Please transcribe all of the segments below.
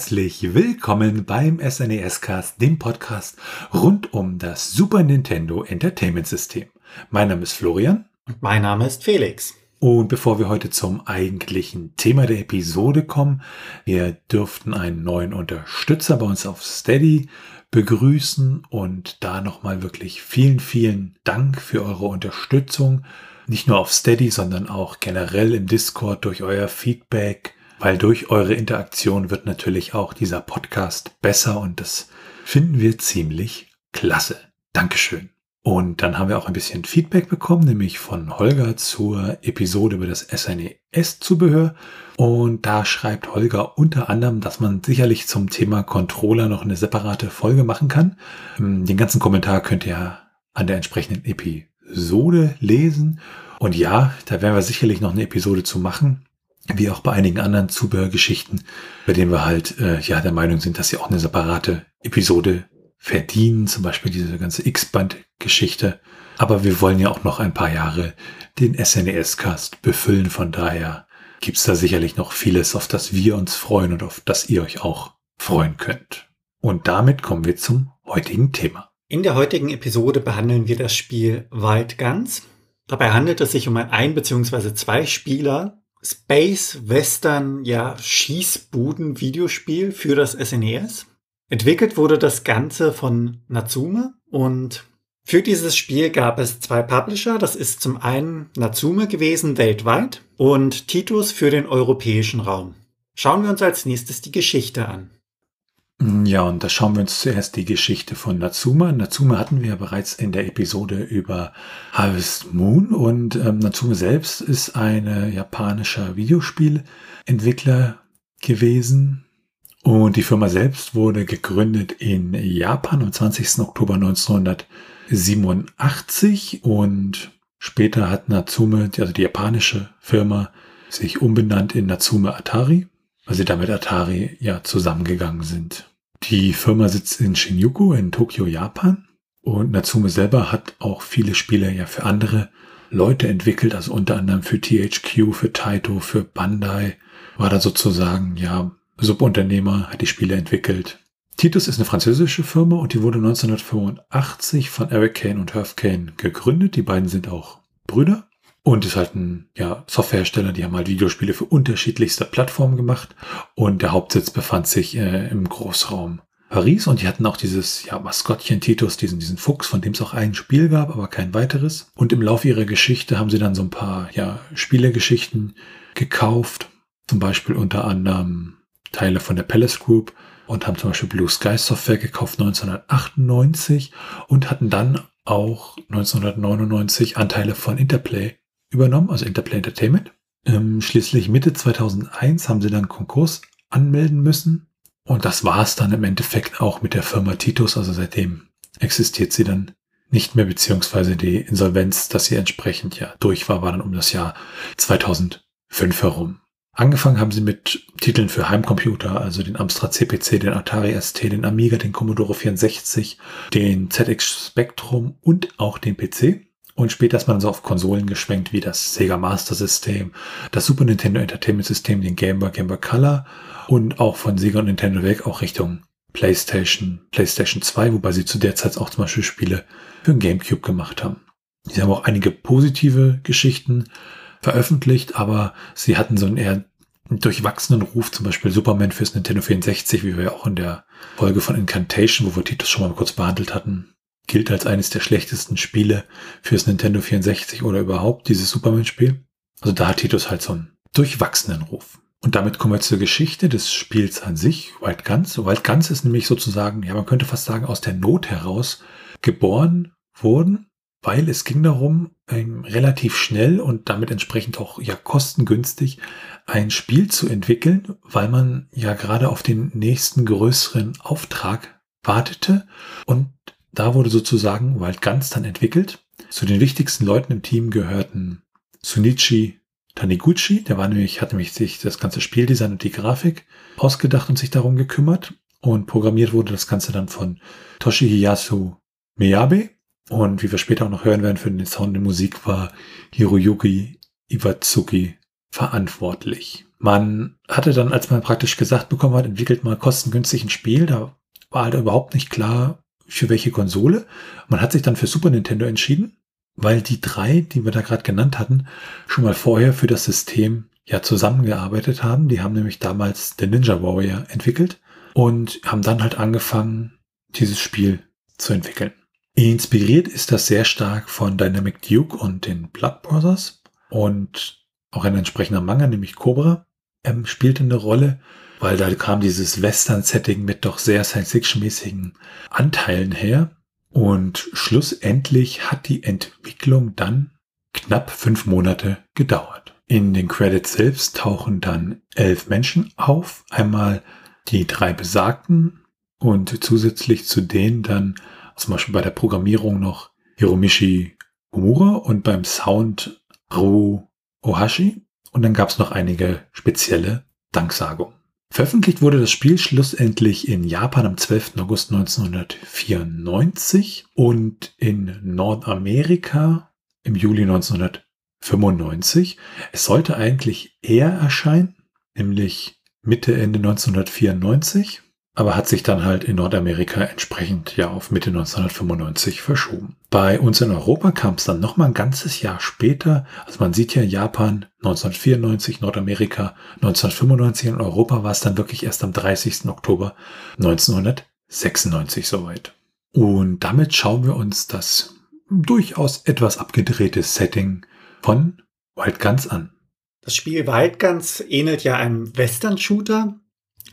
Herzlich willkommen beim SNES Cast, dem Podcast rund um das Super Nintendo Entertainment System. Mein Name ist Florian. Und mein Name ist Felix. Und bevor wir heute zum eigentlichen Thema der Episode kommen, wir dürften einen neuen Unterstützer bei uns auf Steady begrüßen und da nochmal wirklich vielen, vielen Dank für eure Unterstützung. Nicht nur auf Steady, sondern auch generell im Discord durch euer Feedback, weil durch eure Interaktion wird natürlich auch dieser Podcast besser und das finden wir ziemlich klasse. Dankeschön. Und dann haben wir auch ein bisschen Feedback bekommen, nämlich von Holger zur Episode über das SNES-Zubehör. Und da schreibt Holger unter anderem, dass man sicherlich zum Thema Controller noch eine separate Folge machen kann. Ähm, den ganzen Kommentar könnt ihr an der entsprechenden Episode lesen. Und ja, da werden wir sicherlich noch eine Episode zu machen wie auch bei einigen anderen Zubehörgeschichten, bei denen wir halt äh, ja der Meinung sind, dass sie auch eine separate Episode verdienen, zum Beispiel diese ganze X-Band-Geschichte. Aber wir wollen ja auch noch ein paar Jahre den SNES-Cast befüllen, von daher gibt's da sicherlich noch vieles, auf das wir uns freuen und auf das ihr euch auch freuen könnt. Und damit kommen wir zum heutigen Thema. In der heutigen Episode behandeln wir das Spiel Wild Guns. Dabei handelt es sich um ein ein bzw. zwei Spieler Space Western, ja, Schießbuden-Videospiel für das SNES. E Entwickelt wurde das Ganze von Natsume und für dieses Spiel gab es zwei Publisher. Das ist zum einen Natsume gewesen weltweit und Titus für den europäischen Raum. Schauen wir uns als nächstes die Geschichte an. Ja, und da schauen wir uns zuerst die Geschichte von Natsume. Natsume hatten wir ja bereits in der Episode über Harvest Moon und ähm, Natsume selbst ist ein japanischer Videospielentwickler gewesen. Und die Firma selbst wurde gegründet in Japan am 20. Oktober 1987 und später hat Natsume, also die japanische Firma, sich umbenannt in Natsume Atari, weil sie damit Atari ja zusammengegangen sind. Die Firma sitzt in Shinjuku in Tokio, Japan. Und Natsume selber hat auch viele Spiele ja für andere Leute entwickelt, also unter anderem für THQ, für Taito, für Bandai. War da sozusagen, ja, Subunternehmer, hat die Spiele entwickelt. Titus ist eine französische Firma und die wurde 1985 von Eric Kane und Herf Kane gegründet. Die beiden sind auch Brüder. Und ist halt ein ja, Softwarehersteller, die haben halt Videospiele für unterschiedlichste Plattformen gemacht. Und der Hauptsitz befand sich äh, im Großraum Paris. Und die hatten auch dieses ja, Maskottchen Titus, diesen, diesen Fuchs, von dem es auch ein Spiel gab, aber kein weiteres. Und im Laufe ihrer Geschichte haben sie dann so ein paar ja, Spielegeschichten gekauft. Zum Beispiel unter anderem Teile von der Palace Group und haben zum Beispiel Blue Sky Software gekauft 1998 und hatten dann auch 1999 Anteile von Interplay übernommen, also Interplay Entertainment. Ähm, schließlich Mitte 2001 haben sie dann Konkurs anmelden müssen. Und das war es dann im Endeffekt auch mit der Firma Titus. Also seitdem existiert sie dann nicht mehr, beziehungsweise die Insolvenz, dass sie entsprechend ja durch war, war dann um das Jahr 2005 herum. Angefangen haben sie mit Titeln für Heimcomputer, also den Amstrad CPC, den Atari ST, den Amiga, den Commodore 64, den ZX Spectrum und auch den PC. Und später ist man so auf Konsolen geschwenkt wie das Sega Master System, das Super Nintendo Entertainment System, den Game Boy, Game Boy Color und auch von Sega und Nintendo weg auch Richtung PlayStation, PlayStation 2, wobei sie zu der Zeit auch zum Beispiel Spiele für den GameCube gemacht haben. Sie haben auch einige positive Geschichten veröffentlicht, aber sie hatten so einen eher durchwachsenen Ruf, zum Beispiel Superman fürs Nintendo 64, wie wir ja auch in der Folge von Incantation, wo wir Titus schon mal kurz behandelt hatten, gilt als eines der schlechtesten Spiele fürs Nintendo 64 oder überhaupt dieses Superman-Spiel. Also da hat Titus halt so einen durchwachsenen Ruf. Und damit kommen wir zur Geschichte des Spiels an sich, Wild Guns. Wild Guns ist nämlich sozusagen, ja, man könnte fast sagen, aus der Not heraus geboren worden, weil es ging darum, ähm, relativ schnell und damit entsprechend auch ja kostengünstig ein Spiel zu entwickeln, weil man ja gerade auf den nächsten größeren Auftrag wartete und da wurde sozusagen Wild Guns dann entwickelt. Zu den wichtigsten Leuten im Team gehörten Sunichi Taniguchi, der war nämlich, hat nämlich sich das ganze Spieldesign und die Grafik ausgedacht und sich darum gekümmert. Und programmiert wurde das Ganze dann von Toshihiyasu Miyabe. Und wie wir später auch noch hören werden, für den Sound der Musik war Hiroyuki Iwatsuki verantwortlich. Man hatte dann, als man praktisch gesagt bekommen hat, entwickelt mal kostengünstig ein Spiel, da war halt überhaupt nicht klar, für welche Konsole. Man hat sich dann für Super Nintendo entschieden, weil die drei, die wir da gerade genannt hatten, schon mal vorher für das System ja zusammengearbeitet haben. Die haben nämlich damals den Ninja Warrior entwickelt und haben dann halt angefangen, dieses Spiel zu entwickeln. Inspiriert ist das sehr stark von Dynamic Duke und den Blood Brothers und auch ein entsprechender Manga, nämlich Cobra, ähm, spielte eine Rolle, weil da kam dieses Western-Setting mit doch sehr Science-Fiction-mäßigen Anteilen her. Und schlussendlich hat die Entwicklung dann knapp fünf Monate gedauert. In den Credits selbst tauchen dann elf Menschen auf. Einmal die drei besagten und zusätzlich zu denen dann zum Beispiel bei der Programmierung noch Hiromishi Omura und beim Sound Ru Ohashi. Und dann gab es noch einige spezielle Danksagungen. Veröffentlicht wurde das Spiel schlussendlich in Japan am 12. August 1994 und in Nordamerika im Juli 1995. Es sollte eigentlich eher erscheinen, nämlich Mitte, Ende 1994 aber hat sich dann halt in Nordamerika entsprechend ja auf Mitte 1995 verschoben. Bei uns in Europa kam es dann nochmal ein ganzes Jahr später. Also man sieht ja Japan 1994, Nordamerika 1995 und Europa war es dann wirklich erst am 30. Oktober 1996 soweit. Und damit schauen wir uns das durchaus etwas abgedrehte Setting von Wild Guns an. Das Spiel Wild Guns ähnelt ja einem Western-Shooter,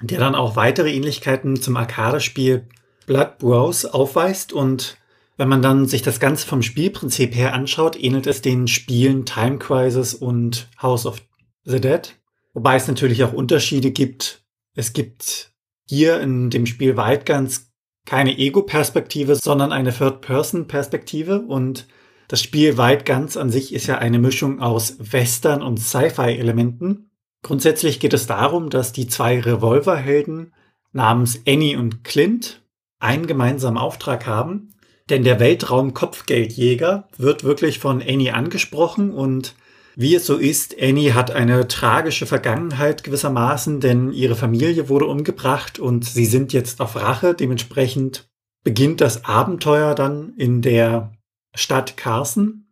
der dann auch weitere Ähnlichkeiten zum Arcade-Spiel Blood Bros aufweist und wenn man dann sich das Ganze vom Spielprinzip her anschaut, ähnelt es den Spielen Time Crisis und House of the Dead. Wobei es natürlich auch Unterschiede gibt. Es gibt hier in dem Spiel Wild Guns keine Ego-Perspektive, sondern eine Third-Person-Perspektive und das Spiel Wild Guns an sich ist ja eine Mischung aus Western und Sci-Fi-Elementen. Grundsätzlich geht es darum, dass die zwei Revolverhelden namens Annie und Clint einen gemeinsamen Auftrag haben, denn der Weltraum-Kopfgeldjäger wird wirklich von Annie angesprochen und wie es so ist, Annie hat eine tragische Vergangenheit gewissermaßen, denn ihre Familie wurde umgebracht und sie sind jetzt auf Rache. Dementsprechend beginnt das Abenteuer dann in der Stadt Carson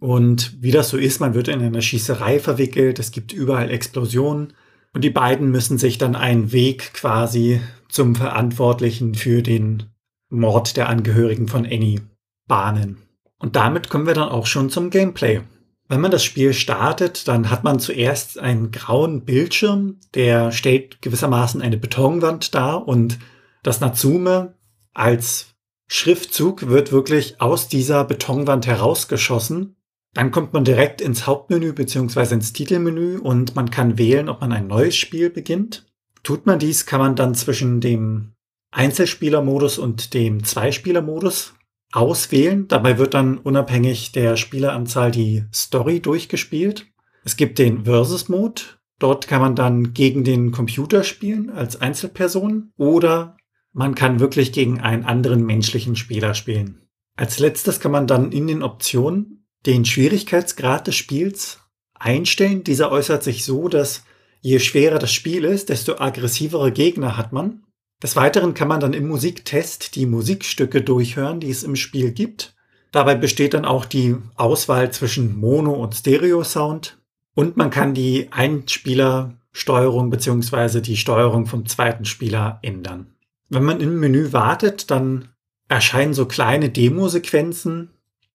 und wie das so ist, man wird in einer Schießerei verwickelt, es gibt überall Explosionen und die beiden müssen sich dann einen Weg quasi zum Verantwortlichen für den Mord der Angehörigen von Annie bahnen. Und damit kommen wir dann auch schon zum Gameplay. Wenn man das Spiel startet, dann hat man zuerst einen grauen Bildschirm, der stellt gewissermaßen eine Betonwand dar und das Natsume als Schriftzug wird wirklich aus dieser Betonwand herausgeschossen dann kommt man direkt ins Hauptmenü bzw. ins Titelmenü und man kann wählen, ob man ein neues Spiel beginnt. Tut man dies, kann man dann zwischen dem Einzelspielermodus und dem Zweispielermodus auswählen. Dabei wird dann unabhängig der Spieleranzahl die Story durchgespielt. Es gibt den Versus-Mode. Dort kann man dann gegen den Computer spielen als Einzelperson oder man kann wirklich gegen einen anderen menschlichen Spieler spielen. Als letztes kann man dann in den Optionen den Schwierigkeitsgrad des Spiels einstellen. Dieser äußert sich so, dass je schwerer das Spiel ist, desto aggressivere Gegner hat man. Des Weiteren kann man dann im Musiktest die Musikstücke durchhören, die es im Spiel gibt. Dabei besteht dann auch die Auswahl zwischen Mono- und Stereo-Sound. Und man kann die Einspielersteuerung bzw. die Steuerung vom zweiten Spieler ändern. Wenn man im Menü wartet, dann erscheinen so kleine Demosequenzen,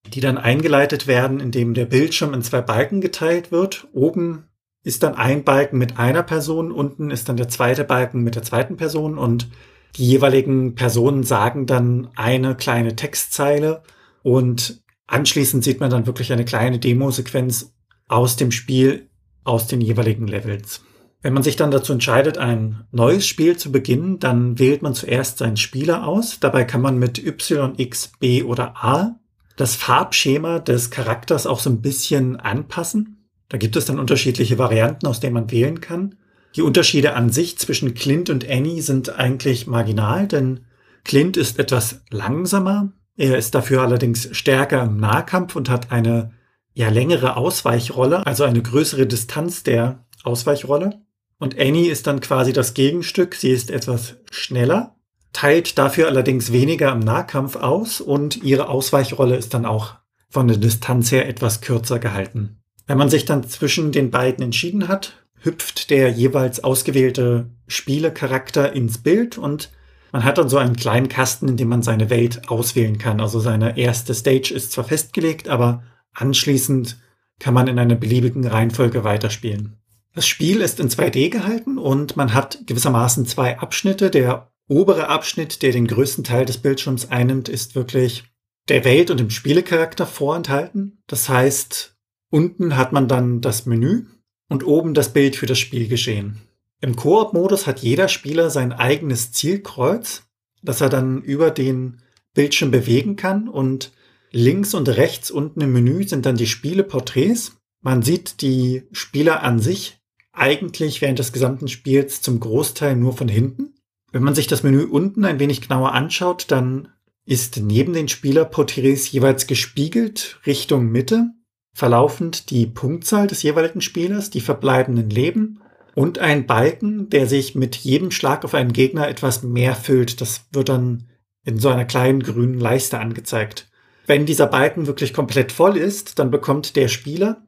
die dann eingeleitet werden, indem der Bildschirm in zwei Balken geteilt wird. Oben ist dann ein Balken mit einer Person, unten ist dann der zweite Balken mit der zweiten Person und die jeweiligen Personen sagen dann eine kleine Textzeile und anschließend sieht man dann wirklich eine kleine Demosequenz aus dem Spiel, aus den jeweiligen Levels. Wenn man sich dann dazu entscheidet, ein neues Spiel zu beginnen, dann wählt man zuerst seinen Spieler aus. Dabei kann man mit Y, X, B oder A das Farbschema des Charakters auch so ein bisschen anpassen. Da gibt es dann unterschiedliche Varianten, aus denen man wählen kann. Die Unterschiede an sich zwischen Clint und Annie sind eigentlich marginal, denn Clint ist etwas langsamer. Er ist dafür allerdings stärker im Nahkampf und hat eine ja längere Ausweichrolle, also eine größere Distanz der Ausweichrolle. Und Annie ist dann quasi das Gegenstück. Sie ist etwas schneller, teilt dafür allerdings weniger im Nahkampf aus und ihre Ausweichrolle ist dann auch von der Distanz her etwas kürzer gehalten. Wenn man sich dann zwischen den beiden entschieden hat, hüpft der jeweils ausgewählte Spielecharakter ins Bild und man hat dann so einen kleinen Kasten, in dem man seine Welt auswählen kann. Also seine erste Stage ist zwar festgelegt, aber anschließend kann man in einer beliebigen Reihenfolge weiterspielen. Das Spiel ist in 2D gehalten und man hat gewissermaßen zwei Abschnitte. Der obere Abschnitt, der den größten Teil des Bildschirms einnimmt, ist wirklich der Welt und dem Spielecharakter vorenthalten. Das heißt, unten hat man dann das Menü und oben das Bild für das Spielgeschehen. Im Koop-Modus hat jeder Spieler sein eigenes Zielkreuz, das er dann über den Bildschirm bewegen kann und links und rechts unten im Menü sind dann die Spieleporträts. Man sieht die Spieler an sich eigentlich während des gesamten Spiels zum Großteil nur von hinten. Wenn man sich das Menü unten ein wenig genauer anschaut, dann ist neben den Spielerporträts jeweils gespiegelt Richtung Mitte, verlaufend die Punktzahl des jeweiligen Spielers, die verbleibenden Leben und ein Balken, der sich mit jedem Schlag auf einen Gegner etwas mehr füllt. Das wird dann in so einer kleinen grünen Leiste angezeigt. Wenn dieser Balken wirklich komplett voll ist, dann bekommt der Spieler,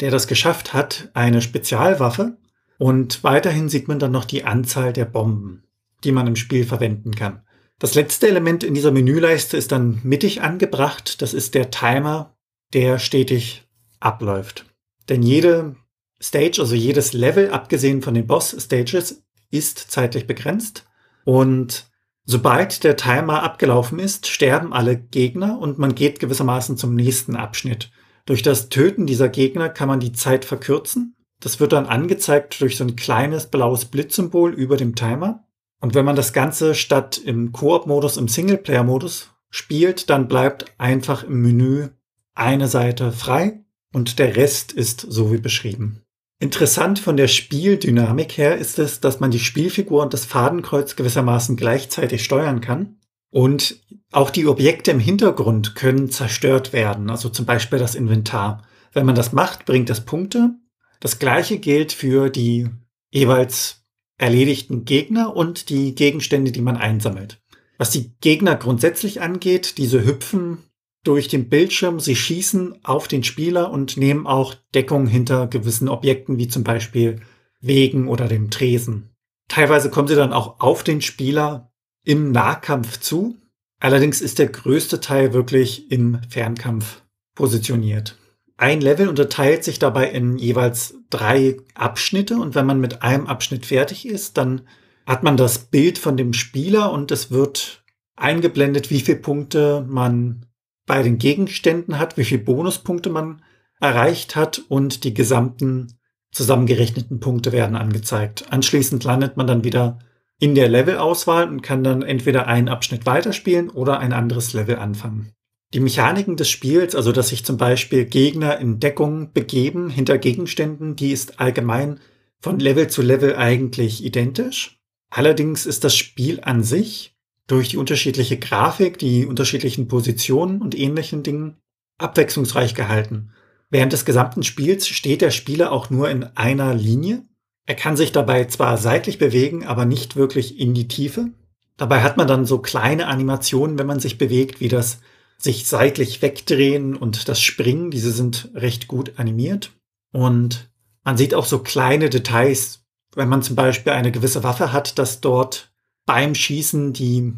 der das geschafft hat, eine Spezialwaffe und weiterhin sieht man dann noch die Anzahl der Bomben, die man im Spiel verwenden kann. Das letzte Element in dieser Menüleiste ist dann mittig angebracht. Das ist der Timer, der stetig abläuft. Denn jede Stage, also jedes Level, abgesehen von den Boss-Stages, ist zeitlich begrenzt. Und sobald der Timer abgelaufen ist, sterben alle Gegner und man geht gewissermaßen zum nächsten Abschnitt. Durch das Töten dieser Gegner kann man die Zeit verkürzen. Das wird dann angezeigt durch so ein kleines blaues Blitzsymbol über dem Timer. Und wenn man das Ganze statt im Koop-Modus im Singleplayer-Modus spielt, dann bleibt einfach im Menü eine Seite frei und der Rest ist so wie beschrieben. Interessant von der Spieldynamik her ist es, dass man die Spielfigur und das Fadenkreuz gewissermaßen gleichzeitig steuern kann. Und auch die Objekte im Hintergrund können zerstört werden, also zum Beispiel das Inventar. Wenn man das macht, bringt das Punkte. Das gleiche gilt für die jeweils erledigten Gegner und die Gegenstände, die man einsammelt. Was die Gegner grundsätzlich angeht, diese hüpfen durch den Bildschirm, sie schießen auf den Spieler und nehmen auch Deckung hinter gewissen Objekten, wie zum Beispiel Wegen oder dem Tresen. Teilweise kommen sie dann auch auf den Spieler im Nahkampf zu. Allerdings ist der größte Teil wirklich im Fernkampf positioniert. Ein Level unterteilt sich dabei in jeweils drei Abschnitte und wenn man mit einem Abschnitt fertig ist, dann hat man das Bild von dem Spieler und es wird eingeblendet, wie viele Punkte man bei den Gegenständen hat, wie viele Bonuspunkte man erreicht hat und die gesamten zusammengerechneten Punkte werden angezeigt. Anschließend landet man dann wieder in der Levelauswahl und kann dann entweder einen Abschnitt weiterspielen oder ein anderes Level anfangen. Die Mechaniken des Spiels, also dass sich zum Beispiel Gegner in Deckung begeben hinter Gegenständen, die ist allgemein von Level zu Level eigentlich identisch. Allerdings ist das Spiel an sich durch die unterschiedliche Grafik, die unterschiedlichen Positionen und ähnlichen Dingen abwechslungsreich gehalten. Während des gesamten Spiels steht der Spieler auch nur in einer Linie. Er kann sich dabei zwar seitlich bewegen, aber nicht wirklich in die Tiefe. Dabei hat man dann so kleine Animationen, wenn man sich bewegt, wie das sich seitlich wegdrehen und das Springen, diese sind recht gut animiert. Und man sieht auch so kleine Details, wenn man zum Beispiel eine gewisse Waffe hat, dass dort beim Schießen die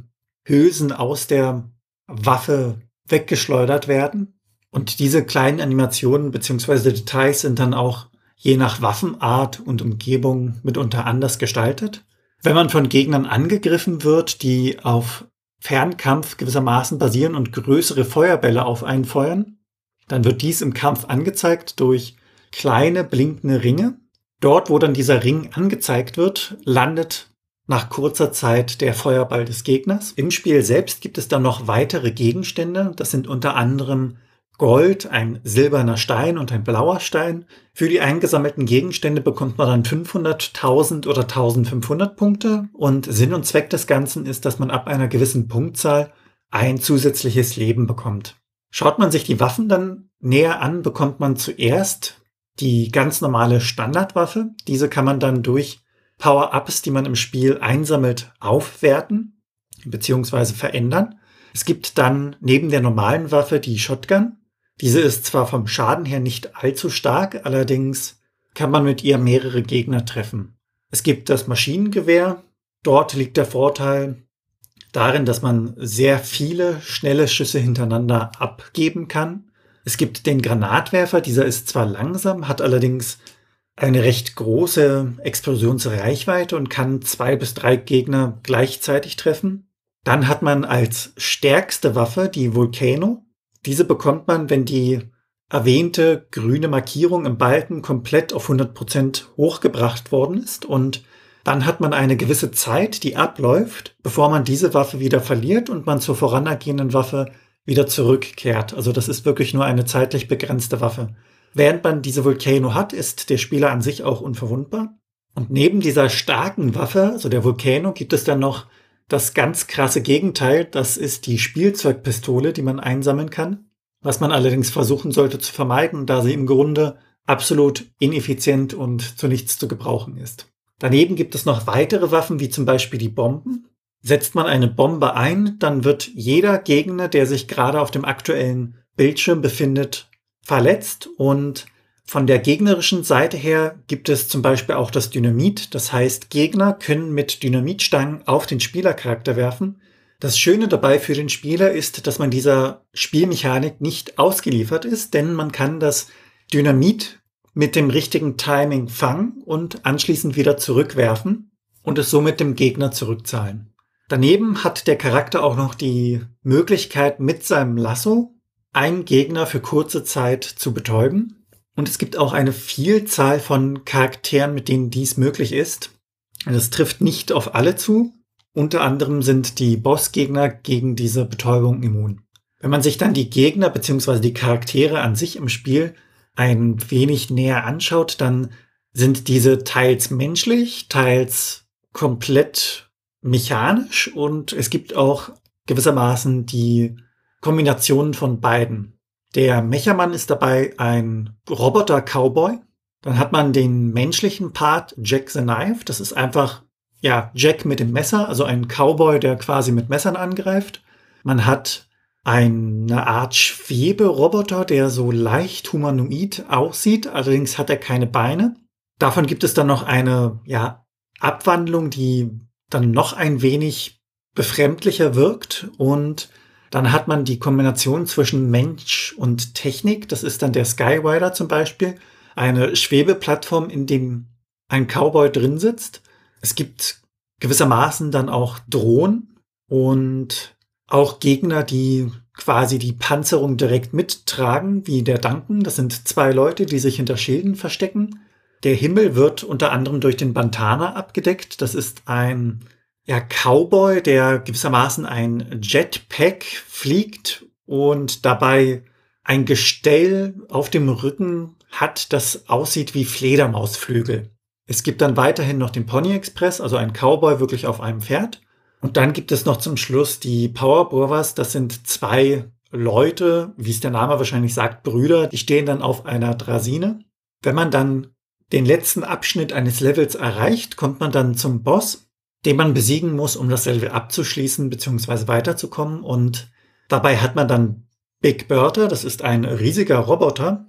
Hülsen aus der Waffe weggeschleudert werden. Und diese kleinen Animationen beziehungsweise Details sind dann auch je nach Waffenart und Umgebung mitunter anders gestaltet. Wenn man von Gegnern angegriffen wird, die auf Fernkampf gewissermaßen basieren und größere Feuerbälle auf einen feuern. Dann wird dies im Kampf angezeigt durch kleine blinkende Ringe. Dort, wo dann dieser Ring angezeigt wird, landet nach kurzer Zeit der Feuerball des Gegners. Im Spiel selbst gibt es dann noch weitere Gegenstände. Das sind unter anderem Gold, ein silberner Stein und ein blauer Stein. Für die eingesammelten Gegenstände bekommt man dann 500, 1000 oder 1500 Punkte. Und Sinn und Zweck des Ganzen ist, dass man ab einer gewissen Punktzahl ein zusätzliches Leben bekommt. Schaut man sich die Waffen dann näher an, bekommt man zuerst die ganz normale Standardwaffe. Diese kann man dann durch Power-Ups, die man im Spiel einsammelt, aufwerten bzw. verändern. Es gibt dann neben der normalen Waffe die Shotgun. Diese ist zwar vom Schaden her nicht allzu stark, allerdings kann man mit ihr mehrere Gegner treffen. Es gibt das Maschinengewehr. Dort liegt der Vorteil darin, dass man sehr viele schnelle Schüsse hintereinander abgeben kann. Es gibt den Granatwerfer. Dieser ist zwar langsam, hat allerdings eine recht große Explosionsreichweite und kann zwei bis drei Gegner gleichzeitig treffen. Dann hat man als stärkste Waffe die Volcano. Diese bekommt man, wenn die erwähnte grüne Markierung im Balken komplett auf 100% hochgebracht worden ist und dann hat man eine gewisse Zeit, die abläuft, bevor man diese Waffe wieder verliert und man zur voranagehenden Waffe wieder zurückkehrt. Also das ist wirklich nur eine zeitlich begrenzte Waffe. Während man diese Volcano hat, ist der Spieler an sich auch unverwundbar. Und neben dieser starken Waffe, also der Volcano, gibt es dann noch das ganz krasse Gegenteil. Das ist die Spielzeugpistole, die man einsammeln kann. Was man allerdings versuchen sollte zu vermeiden, da sie im Grunde absolut ineffizient und zu nichts zu gebrauchen ist. Daneben gibt es noch weitere Waffen, wie zum Beispiel die Bomben. Setzt man eine Bombe ein, dann wird jeder Gegner, der sich gerade auf dem aktuellen Bildschirm befindet, verletzt und von der gegnerischen Seite her gibt es zum Beispiel auch das Dynamit. Das heißt, Gegner können mit Dynamitstangen auf den Spielercharakter werfen. Das Schöne dabei für den Spieler ist, dass man dieser Spielmechanik nicht ausgeliefert ist, denn man kann das Dynamit mit dem richtigen Timing fangen und anschließend wieder zurückwerfen und es somit dem Gegner zurückzahlen. Daneben hat der Charakter auch noch die Möglichkeit, mit seinem Lasso einen Gegner für kurze Zeit zu betäuben. Und es gibt auch eine Vielzahl von Charakteren, mit denen dies möglich ist. Das trifft nicht auf alle zu. Unter anderem sind die Bossgegner gegen diese Betäubung immun. Wenn man sich dann die Gegner bzw. die Charaktere an sich im Spiel ein wenig näher anschaut, dann sind diese teils menschlich, teils komplett mechanisch und es gibt auch gewissermaßen die Kombination von beiden. Der Mechermann ist dabei ein Roboter-Cowboy. Dann hat man den menschlichen Part Jack the Knife. Das ist einfach, ja, Jack mit dem Messer, also ein Cowboy, der quasi mit Messern angreift. Man hat eine Art Schweberoboter, der so leicht humanoid aussieht. Allerdings hat er keine Beine. Davon gibt es dann noch eine, ja, Abwandlung, die dann noch ein wenig befremdlicher wirkt und dann hat man die Kombination zwischen Mensch und Technik. Das ist dann der Skyrider zum Beispiel. Eine Schwebeplattform, in dem ein Cowboy drin sitzt. Es gibt gewissermaßen dann auch Drohnen und auch Gegner, die quasi die Panzerung direkt mittragen, wie der Duncan. Das sind zwei Leute, die sich hinter Schilden verstecken. Der Himmel wird unter anderem durch den Bantana abgedeckt. Das ist ein ja, Cowboy, der gewissermaßen ein Jetpack fliegt und dabei ein Gestell auf dem Rücken hat, das aussieht wie Fledermausflügel. Es gibt dann weiterhin noch den Pony Express, also ein Cowboy wirklich auf einem Pferd. Und dann gibt es noch zum Schluss die Power Brothers. Das sind zwei Leute, wie es der Name wahrscheinlich sagt, Brüder, die stehen dann auf einer Drasine. Wenn man dann den letzten Abschnitt eines Levels erreicht, kommt man dann zum Boss den man besiegen muss, um das Level abzuschließen bzw. weiterzukommen. Und dabei hat man dann Big Bertha, das ist ein riesiger Roboter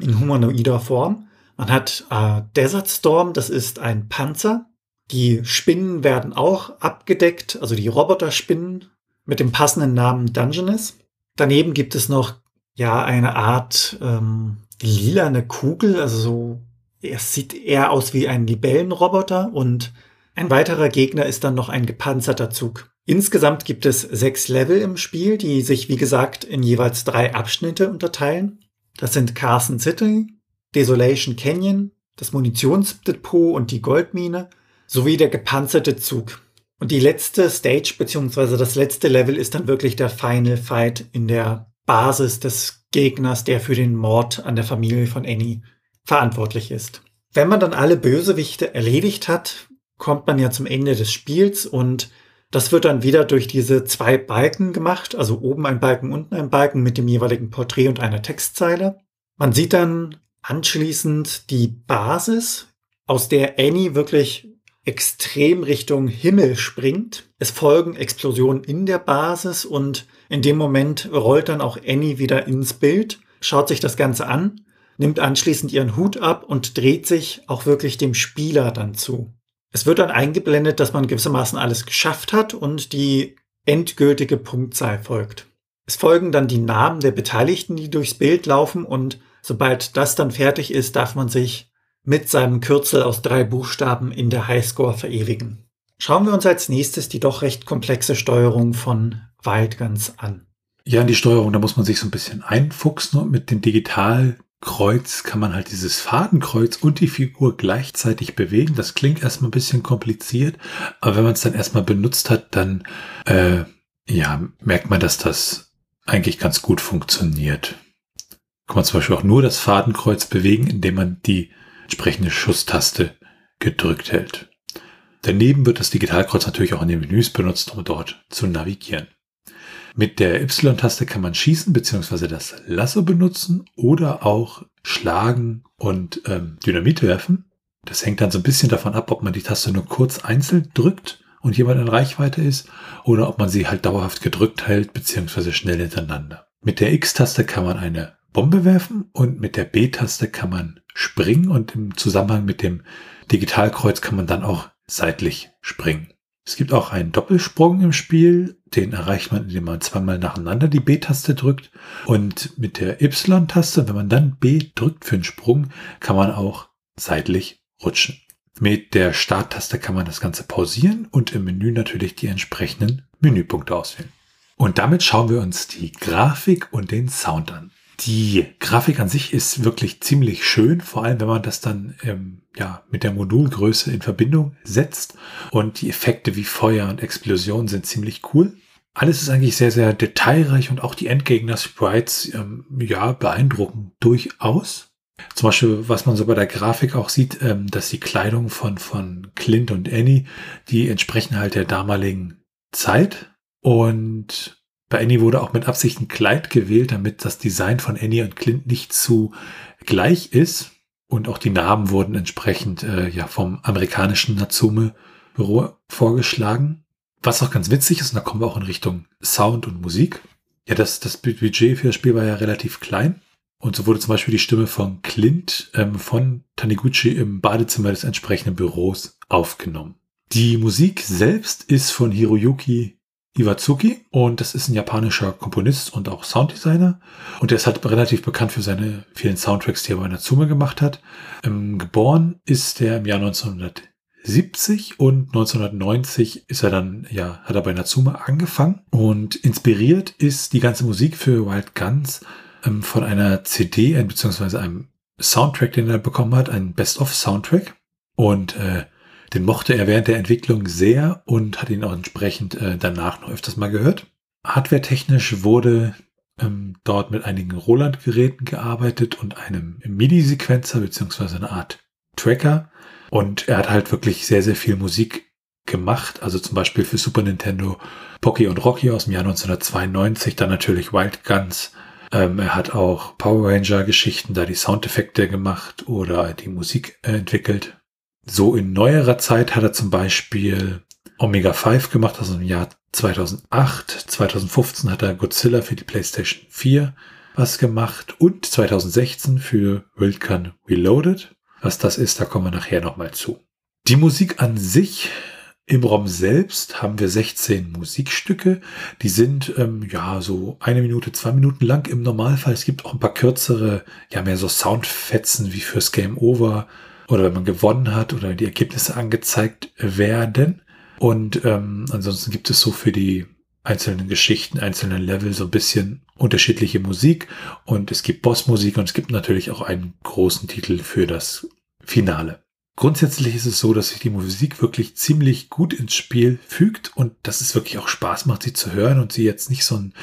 in humanoider Form. Man hat äh, Desert Storm, das ist ein Panzer. Die Spinnen werden auch abgedeckt, also die Roboterspinnen mit dem passenden Namen Dungeness. Daneben gibt es noch ja eine Art ähm, lilane Kugel, also so, es sieht eher aus wie ein Libellenroboter und ein weiterer Gegner ist dann noch ein gepanzerter Zug. Insgesamt gibt es sechs Level im Spiel, die sich wie gesagt in jeweils drei Abschnitte unterteilen. Das sind Carson City, Desolation Canyon, das Munitionsdepot und die Goldmine sowie der gepanzerte Zug. Und die letzte Stage bzw. das letzte Level ist dann wirklich der Final Fight in der Basis des Gegners, der für den Mord an der Familie von Annie verantwortlich ist. Wenn man dann alle Bösewichte erledigt hat, kommt man ja zum Ende des Spiels und das wird dann wieder durch diese zwei Balken gemacht, also oben ein Balken, unten ein Balken mit dem jeweiligen Porträt und einer Textzeile. Man sieht dann anschließend die Basis, aus der Annie wirklich extrem Richtung Himmel springt. Es folgen Explosionen in der Basis und in dem Moment rollt dann auch Annie wieder ins Bild, schaut sich das Ganze an, nimmt anschließend ihren Hut ab und dreht sich auch wirklich dem Spieler dann zu. Es wird dann eingeblendet, dass man gewissermaßen alles geschafft hat und die endgültige Punktzahl folgt. Es folgen dann die Namen der Beteiligten, die durchs Bild laufen und sobald das dann fertig ist, darf man sich mit seinem Kürzel aus drei Buchstaben in der Highscore verewigen. Schauen wir uns als nächstes die doch recht komplexe Steuerung von Wildguns an. Ja, in die Steuerung, da muss man sich so ein bisschen einfuchsen und mit dem Digitalkreuz kann man halt dieses Fadenkreuz und die Figur gleichzeitig bewegen. Das klingt erstmal ein bisschen kompliziert, aber wenn man es dann erstmal benutzt hat, dann äh, ja, merkt man, dass das eigentlich ganz gut funktioniert. Kann man zum Beispiel auch nur das Fadenkreuz bewegen, indem man die entsprechende Schusstaste gedrückt hält. Daneben wird das Digitalkreuz natürlich auch in den Menüs benutzt, um dort zu navigieren. Mit der Y-Taste kann man schießen bzw. das Lasso benutzen oder auch schlagen und ähm, Dynamit werfen. Das hängt dann so ein bisschen davon ab, ob man die Taste nur kurz einzeln drückt und jemand in Reichweite ist oder ob man sie halt dauerhaft gedrückt hält bzw. schnell hintereinander. Mit der X-Taste kann man eine Bombe werfen und mit der B-Taste kann man springen und im Zusammenhang mit dem Digitalkreuz kann man dann auch seitlich springen. Es gibt auch einen Doppelsprung im Spiel, den erreicht man, indem man zweimal nacheinander die B-Taste drückt. Und mit der Y-Taste, wenn man dann B drückt für einen Sprung, kann man auch seitlich rutschen. Mit der Starttaste kann man das Ganze pausieren und im Menü natürlich die entsprechenden Menüpunkte auswählen. Und damit schauen wir uns die Grafik und den Sound an. Die Grafik an sich ist wirklich ziemlich schön, vor allem wenn man das dann ähm, ja, mit der Modulgröße in Verbindung setzt. Und die Effekte wie Feuer und Explosion sind ziemlich cool. Alles ist eigentlich sehr, sehr detailreich und auch die Endgegner-Sprites, ähm, ja, beeindrucken durchaus. Zum Beispiel, was man so bei der Grafik auch sieht, ähm, dass die Kleidung von, von Clint und Annie, die entsprechen halt der damaligen Zeit. Und bei Annie wurde auch mit Absicht ein Kleid gewählt, damit das Design von Annie und Clint nicht zu gleich ist. Und auch die Namen wurden entsprechend äh, ja vom amerikanischen Natsume-Büro vorgeschlagen. Was auch ganz witzig ist, und da kommen wir auch in Richtung Sound und Musik. Ja, das, das Budget für das Spiel war ja relativ klein. Und so wurde zum Beispiel die Stimme von Clint ähm, von Taniguchi im Badezimmer des entsprechenden Büros aufgenommen. Die Musik selbst ist von Hiroyuki Iwatsuki. Und das ist ein japanischer Komponist und auch Sounddesigner. Und der ist halt relativ bekannt für seine vielen Soundtracks, die er bei Natsume gemacht hat. Ähm, geboren ist er im Jahr 1970 und 1990 ist er dann, ja, hat er bei Natsume angefangen. Und inspiriert ist die ganze Musik für Wild Guns ähm, von einer CD, äh, beziehungsweise einem Soundtrack, den er bekommen hat, ein Best-of-Soundtrack. Und äh, den mochte er während der Entwicklung sehr und hat ihn auch entsprechend äh, danach noch öfters mal gehört. Hardware-technisch wurde ähm, dort mit einigen Roland-Geräten gearbeitet und einem MIDI-Sequenzer beziehungsweise eine Art Tracker. Und er hat halt wirklich sehr, sehr viel Musik gemacht. Also zum Beispiel für Super Nintendo Pocky und Rocky aus dem Jahr 1992, dann natürlich Wild Guns. Ähm, er hat auch Power Ranger Geschichten, da die Soundeffekte gemacht oder die Musik äh, entwickelt. So in neuerer Zeit hat er zum Beispiel Omega 5 gemacht, also im Jahr 2008. 2015 hat er Godzilla für die PlayStation 4 was gemacht und 2016 für Wildcon Reloaded. Was das ist, da kommen wir nachher nochmal zu. Die Musik an sich im ROM selbst haben wir 16 Musikstücke. Die sind ähm, ja so eine Minute, zwei Minuten lang im Normalfall. Es gibt auch ein paar kürzere, ja mehr so Soundfetzen wie fürs Game Over oder wenn man gewonnen hat oder die Ergebnisse angezeigt werden. Und ähm, ansonsten gibt es so für die einzelnen Geschichten, einzelnen Level so ein bisschen unterschiedliche Musik und es gibt Bossmusik und es gibt natürlich auch einen großen Titel für das Finale. Grundsätzlich ist es so, dass sich die Musik wirklich ziemlich gut ins Spiel fügt und dass es wirklich auch Spaß macht, sie zu hören und sie jetzt nicht so einen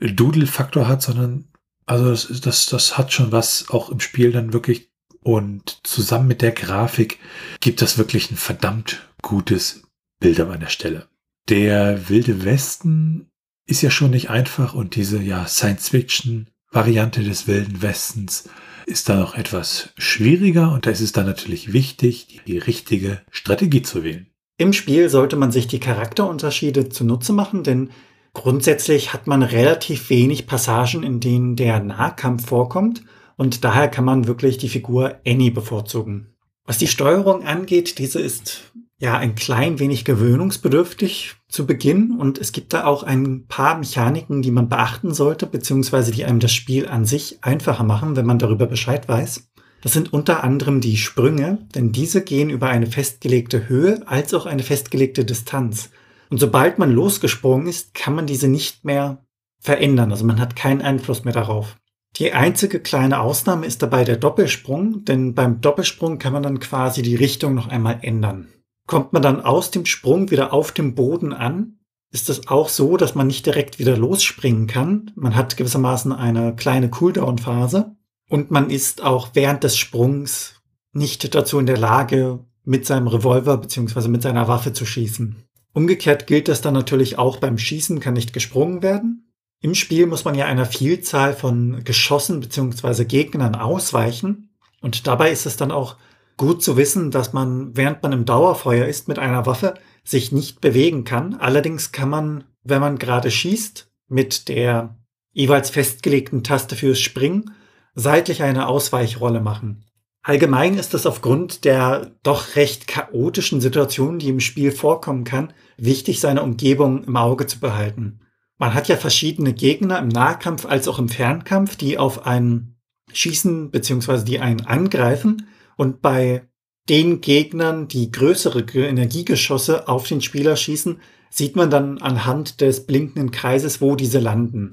Doodle-Faktor hat, sondern also das, das, das hat schon was auch im Spiel dann wirklich und zusammen mit der Grafik gibt das wirklich ein verdammt gutes Bild an der Stelle. Der Wilde Westen ist ja schon nicht einfach und diese ja Science-Fiction-Variante des Wilden Westens ist da noch etwas schwieriger und da ist es dann natürlich wichtig, die richtige Strategie zu wählen. Im Spiel sollte man sich die Charakterunterschiede zunutze machen, denn grundsätzlich hat man relativ wenig Passagen, in denen der Nahkampf vorkommt und daher kann man wirklich die Figur Annie bevorzugen. Was die Steuerung angeht, diese ist ja ein klein wenig gewöhnungsbedürftig zu Beginn und es gibt da auch ein paar Mechaniken, die man beachten sollte, beziehungsweise die einem das Spiel an sich einfacher machen, wenn man darüber Bescheid weiß. Das sind unter anderem die Sprünge, denn diese gehen über eine festgelegte Höhe als auch eine festgelegte Distanz. Und sobald man losgesprungen ist, kann man diese nicht mehr verändern, also man hat keinen Einfluss mehr darauf. Die einzige kleine Ausnahme ist dabei der Doppelsprung, denn beim Doppelsprung kann man dann quasi die Richtung noch einmal ändern. Kommt man dann aus dem Sprung wieder auf dem Boden an, ist es auch so, dass man nicht direkt wieder losspringen kann. Man hat gewissermaßen eine kleine Cooldown-Phase und man ist auch während des Sprungs nicht dazu in der Lage, mit seinem Revolver bzw. mit seiner Waffe zu schießen. Umgekehrt gilt das dann natürlich auch beim Schießen kann nicht gesprungen werden. Im Spiel muss man ja einer Vielzahl von Geschossen bzw. Gegnern ausweichen und dabei ist es dann auch Gut zu wissen, dass man, während man im Dauerfeuer ist mit einer Waffe, sich nicht bewegen kann. Allerdings kann man, wenn man gerade schießt, mit der jeweils festgelegten Taste fürs Springen seitlich eine Ausweichrolle machen. Allgemein ist es aufgrund der doch recht chaotischen Situation, die im Spiel vorkommen kann, wichtig, seine Umgebung im Auge zu behalten. Man hat ja verschiedene Gegner im Nahkampf als auch im Fernkampf, die auf einen schießen bzw. die einen angreifen und bei den Gegnern, die größere Energiegeschosse auf den Spieler schießen, sieht man dann anhand des blinkenden Kreises, wo diese landen.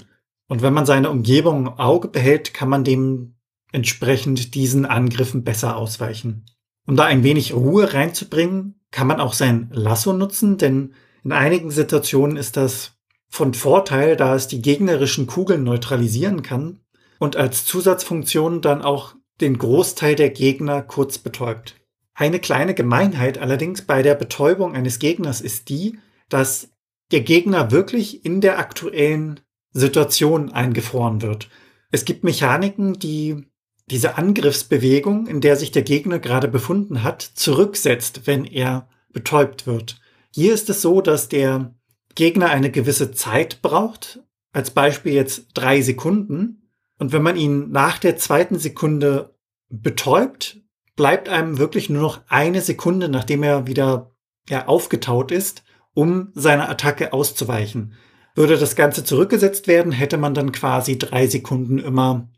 Und wenn man seine Umgebung im Auge behält, kann man dem entsprechend diesen Angriffen besser ausweichen. Um da ein wenig Ruhe reinzubringen, kann man auch sein Lasso nutzen, denn in einigen Situationen ist das von Vorteil, da es die gegnerischen Kugeln neutralisieren kann und als Zusatzfunktion dann auch den Großteil der Gegner kurz betäubt. Eine kleine Gemeinheit allerdings bei der Betäubung eines Gegners ist die, dass der Gegner wirklich in der aktuellen Situation eingefroren wird. Es gibt Mechaniken, die diese Angriffsbewegung, in der sich der Gegner gerade befunden hat, zurücksetzt, wenn er betäubt wird. Hier ist es so, dass der Gegner eine gewisse Zeit braucht, als Beispiel jetzt drei Sekunden, und wenn man ihn nach der zweiten Sekunde betäubt, bleibt einem wirklich nur noch eine Sekunde, nachdem er wieder ja, aufgetaut ist, um seiner Attacke auszuweichen. Würde das Ganze zurückgesetzt werden, hätte man dann quasi drei Sekunden immer,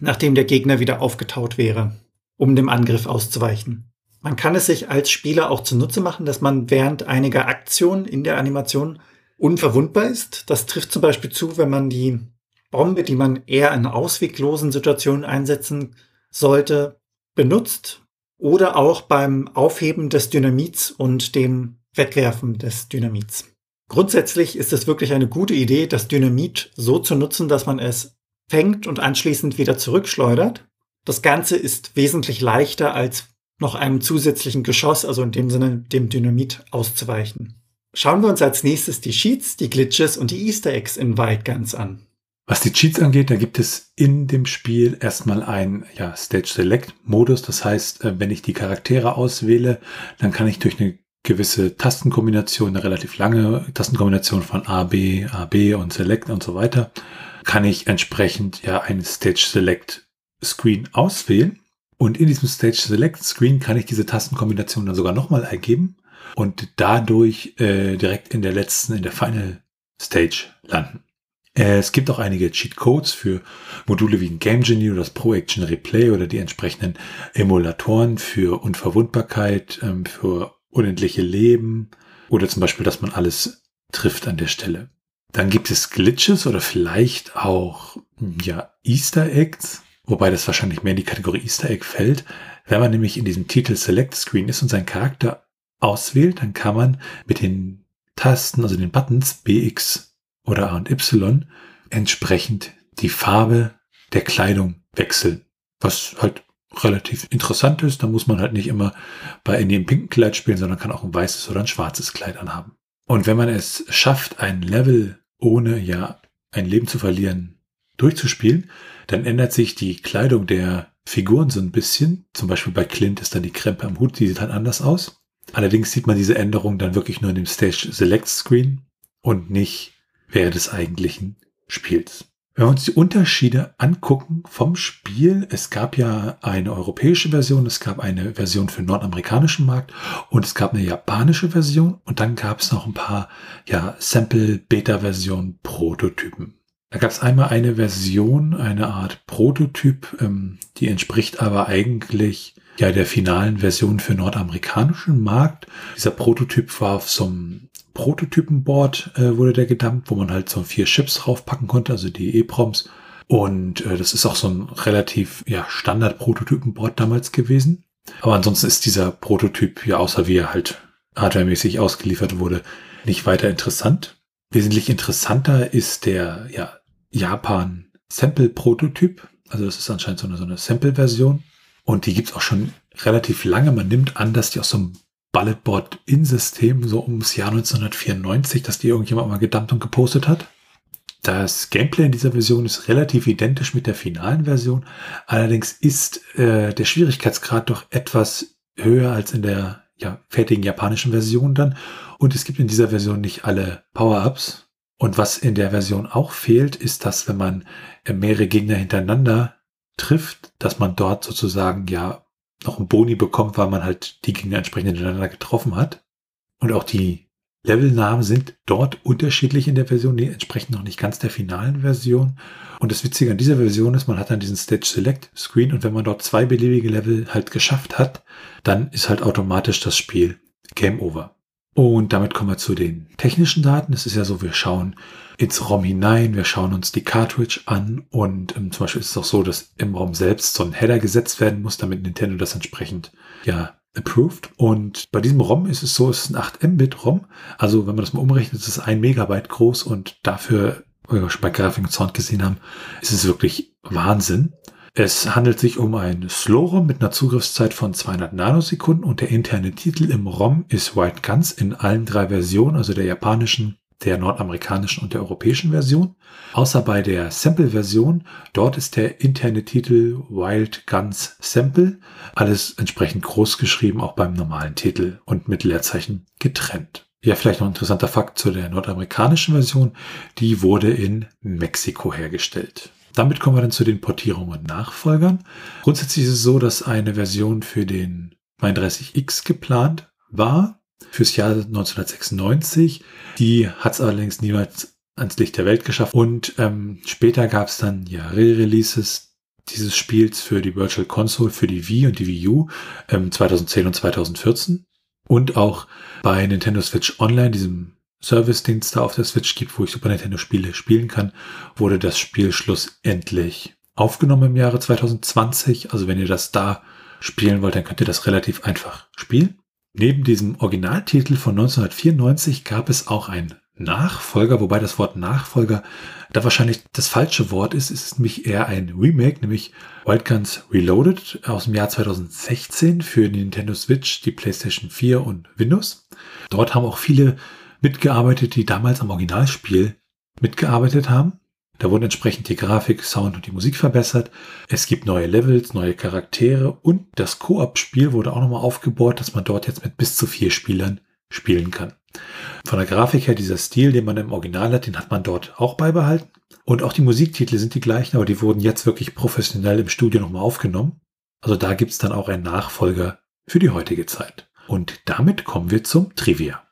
nachdem der Gegner wieder aufgetaut wäre, um dem Angriff auszuweichen. Man kann es sich als Spieler auch zunutze machen, dass man während einiger Aktionen in der Animation unverwundbar ist. Das trifft zum Beispiel zu, wenn man die Bombe, die man eher in ausweglosen Situationen einsetzen sollte, benutzt oder auch beim Aufheben des Dynamits und dem Wegwerfen des Dynamits. Grundsätzlich ist es wirklich eine gute Idee, das Dynamit so zu nutzen, dass man es fängt und anschließend wieder zurückschleudert. Das Ganze ist wesentlich leichter als noch einem zusätzlichen Geschoss, also in dem Sinne dem Dynamit auszuweichen. Schauen wir uns als nächstes die Sheets, die Glitches und die Easter Eggs in Wildguns an. Was die Cheats angeht, da gibt es in dem Spiel erstmal einen ja, Stage Select Modus. Das heißt, äh, wenn ich die Charaktere auswähle, dann kann ich durch eine gewisse Tastenkombination, eine relativ lange Tastenkombination von A, B, A, B und Select und so weiter, kann ich entsprechend ja einen Stage Select Screen auswählen. Und in diesem Stage Select Screen kann ich diese Tastenkombination dann sogar nochmal eingeben und dadurch äh, direkt in der letzten, in der Final Stage landen. Äh, es gibt auch einige Cheat Codes für Module wie ein Game Genie oder das Pro Action Replay oder die entsprechenden Emulatoren für Unverwundbarkeit, ähm, für unendliche Leben oder zum Beispiel, dass man alles trifft an der Stelle. Dann gibt es Glitches oder vielleicht auch ja, Easter Eggs, wobei das wahrscheinlich mehr in die Kategorie Easter Egg fällt. Wenn man nämlich in diesem Titel Select Screen ist und seinen Charakter auswählt, dann kann man mit den Tasten, also den Buttons BX oder A und Y entsprechend die Farbe der Kleidung wechseln. Was halt relativ interessant ist. Da muss man halt nicht immer bei in dem pinken Kleid spielen, sondern kann auch ein weißes oder ein schwarzes Kleid anhaben. Und wenn man es schafft, ein Level ohne ja ein Leben zu verlieren durchzuspielen, dann ändert sich die Kleidung der Figuren so ein bisschen. Zum Beispiel bei Clint ist dann die Krempe am Hut, die sieht halt anders aus. Allerdings sieht man diese Änderung dann wirklich nur in dem Stage Select Screen und nicht während des eigentlichen Spiels. Wenn wir uns die Unterschiede angucken vom Spiel, es gab ja eine europäische Version, es gab eine Version für den nordamerikanischen Markt und es gab eine japanische Version und dann gab es noch ein paar ja, Sample-Beta-Version Prototypen. Da gab es einmal eine Version, eine Art Prototyp, ähm, die entspricht aber eigentlich ja der finalen Version für nordamerikanischen Markt. Dieser Prototyp war auf so einem Prototypenboard äh, wurde der gedumpt, wo man halt so vier Chips draufpacken konnte, also die EPROMs. Und äh, das ist auch so ein relativ ja, Standard-Prototypenboard damals gewesen. Aber ansonsten ist dieser Prototyp, ja, außer wie er halt hardwaremäßig ausgeliefert wurde, nicht weiter interessant. Wesentlich interessanter ist der ja, Japan Sample Prototyp. Also das ist anscheinend so eine, so eine Sample-Version. Und die gibt's auch schon relativ lange. Man nimmt an, dass die aus so einem Bulletboard-In-System so ums Jahr 1994, dass die irgendjemand mal gedumpt und gepostet hat. Das Gameplay in dieser Version ist relativ identisch mit der finalen Version. Allerdings ist äh, der Schwierigkeitsgrad doch etwas höher als in der ja, fertigen japanischen Version dann. Und es gibt in dieser Version nicht alle Power-Ups. Und was in der Version auch fehlt, ist, dass wenn man mehrere Gegner hintereinander trifft, dass man dort sozusagen ja noch einen Boni bekommt, weil man halt die Gegner entsprechend hintereinander getroffen hat. Und auch die Levelnamen sind dort unterschiedlich in der Version, die entsprechen noch nicht ganz der finalen Version. Und das Witzige an dieser Version ist, man hat dann diesen Stage Select Screen und wenn man dort zwei beliebige Level halt geschafft hat, dann ist halt automatisch das Spiel Game Over. Und damit kommen wir zu den technischen Daten. Es ist ja so, wir schauen ins ROM hinein, wir schauen uns die Cartridge an und ähm, zum Beispiel ist es auch so, dass im ROM selbst so ein Header gesetzt werden muss, damit Nintendo das entsprechend ja approved. Und bei diesem ROM ist es so, es ist ein 8 Mbit ROM. Also wenn man das mal umrechnet, ist es ein Megabyte groß und dafür, wie wir schon bei Grafik und Sound gesehen haben, ist es wirklich Wahnsinn. Es handelt sich um ein Slow-ROM mit einer Zugriffszeit von 200 Nanosekunden und der interne Titel im ROM ist White Guns in allen drei Versionen, also der japanischen, der nordamerikanischen und der europäischen Version. Außer bei der Sample-Version, dort ist der interne Titel Wild Guns Sample, alles entsprechend groß geschrieben, auch beim normalen Titel und mit Leerzeichen getrennt. Ja, vielleicht noch ein interessanter Fakt zu der nordamerikanischen Version, die wurde in Mexiko hergestellt. Damit kommen wir dann zu den Portierungen und Nachfolgern. Grundsätzlich ist es so, dass eine Version für den 32X geplant war, fürs Jahr 1996. Die hat es allerdings niemals ans Licht der Welt geschafft. Und ähm, später gab es dann ja Re-Releases dieses Spiels für die Virtual Console, für die Wii und die Wii U ähm, 2010 und 2014. Und auch bei Nintendo Switch Online, diesem Service, den es da auf der Switch gibt, wo ich Super Nintendo Spiele spielen kann, wurde das Spiel schlussendlich aufgenommen im Jahre 2020. Also wenn ihr das da spielen wollt, dann könnt ihr das relativ einfach spielen. Neben diesem Originaltitel von 1994 gab es auch einen Nachfolger, wobei das Wort Nachfolger da wahrscheinlich das falsche Wort ist, ist nämlich eher ein Remake, nämlich Wild Guns Reloaded aus dem Jahr 2016 für Nintendo Switch, die PlayStation 4 und Windows. Dort haben auch viele mitgearbeitet, die damals am Originalspiel mitgearbeitet haben. Da wurden entsprechend die Grafik, Sound und die Musik verbessert. Es gibt neue Levels, neue Charaktere und das Koop-Spiel wurde auch nochmal aufgebohrt, dass man dort jetzt mit bis zu vier Spielern spielen kann. Von der Grafik her, dieser Stil, den man im Original hat, den hat man dort auch beibehalten. Und auch die Musiktitel sind die gleichen, aber die wurden jetzt wirklich professionell im Studio nochmal aufgenommen. Also da gibt's dann auch einen Nachfolger für die heutige Zeit. Und damit kommen wir zum Trivia.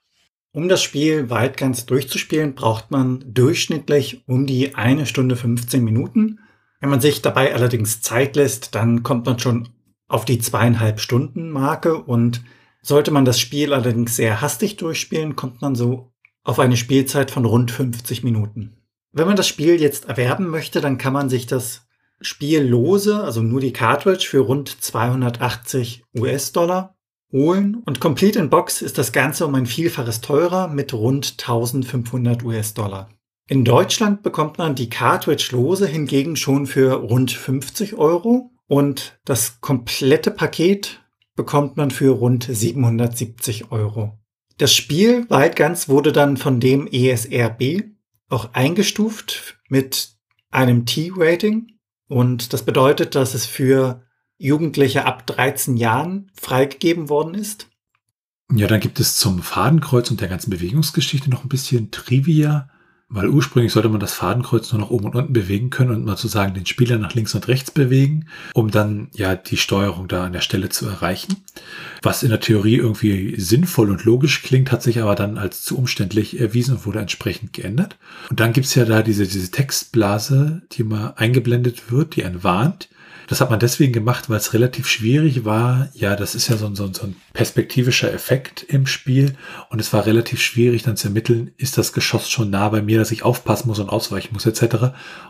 Um das Spiel weit ganz durchzuspielen, braucht man durchschnittlich um die eine Stunde 15 Minuten. Wenn man sich dabei allerdings Zeit lässt, dann kommt man schon auf die zweieinhalb Stunden Marke und sollte man das Spiel allerdings sehr hastig durchspielen, kommt man so auf eine Spielzeit von rund 50 Minuten. Wenn man das Spiel jetzt erwerben möchte, dann kann man sich das Spiel lose, also nur die Cartridge für rund 280 US-Dollar holen und Complete in Box ist das Ganze um ein Vielfaches teurer mit rund 1500 US-Dollar. In Deutschland bekommt man die Cartridge lose hingegen schon für rund 50 Euro und das komplette Paket bekommt man für rund 770 Euro. Das Spiel ganz wurde dann von dem ESRB auch eingestuft mit einem T-Rating und das bedeutet, dass es für Jugendliche ab 13 Jahren freigegeben worden ist. Ja, dann gibt es zum Fadenkreuz und der ganzen Bewegungsgeschichte noch ein bisschen Trivia. Weil ursprünglich sollte man das Fadenkreuz nur nach oben und unten bewegen können und mal zu sagen, den Spieler nach links und rechts bewegen, um dann ja die Steuerung da an der Stelle zu erreichen. Was in der Theorie irgendwie sinnvoll und logisch klingt, hat sich aber dann als zu umständlich erwiesen und wurde entsprechend geändert. Und dann gibt's ja da diese, diese Textblase, die mal eingeblendet wird, die einen warnt, das hat man deswegen gemacht, weil es relativ schwierig war. Ja, das ist ja so ein, so, ein, so ein perspektivischer Effekt im Spiel. Und es war relativ schwierig dann zu ermitteln, ist das Geschoss schon nah bei mir, dass ich aufpassen muss und ausweichen muss etc.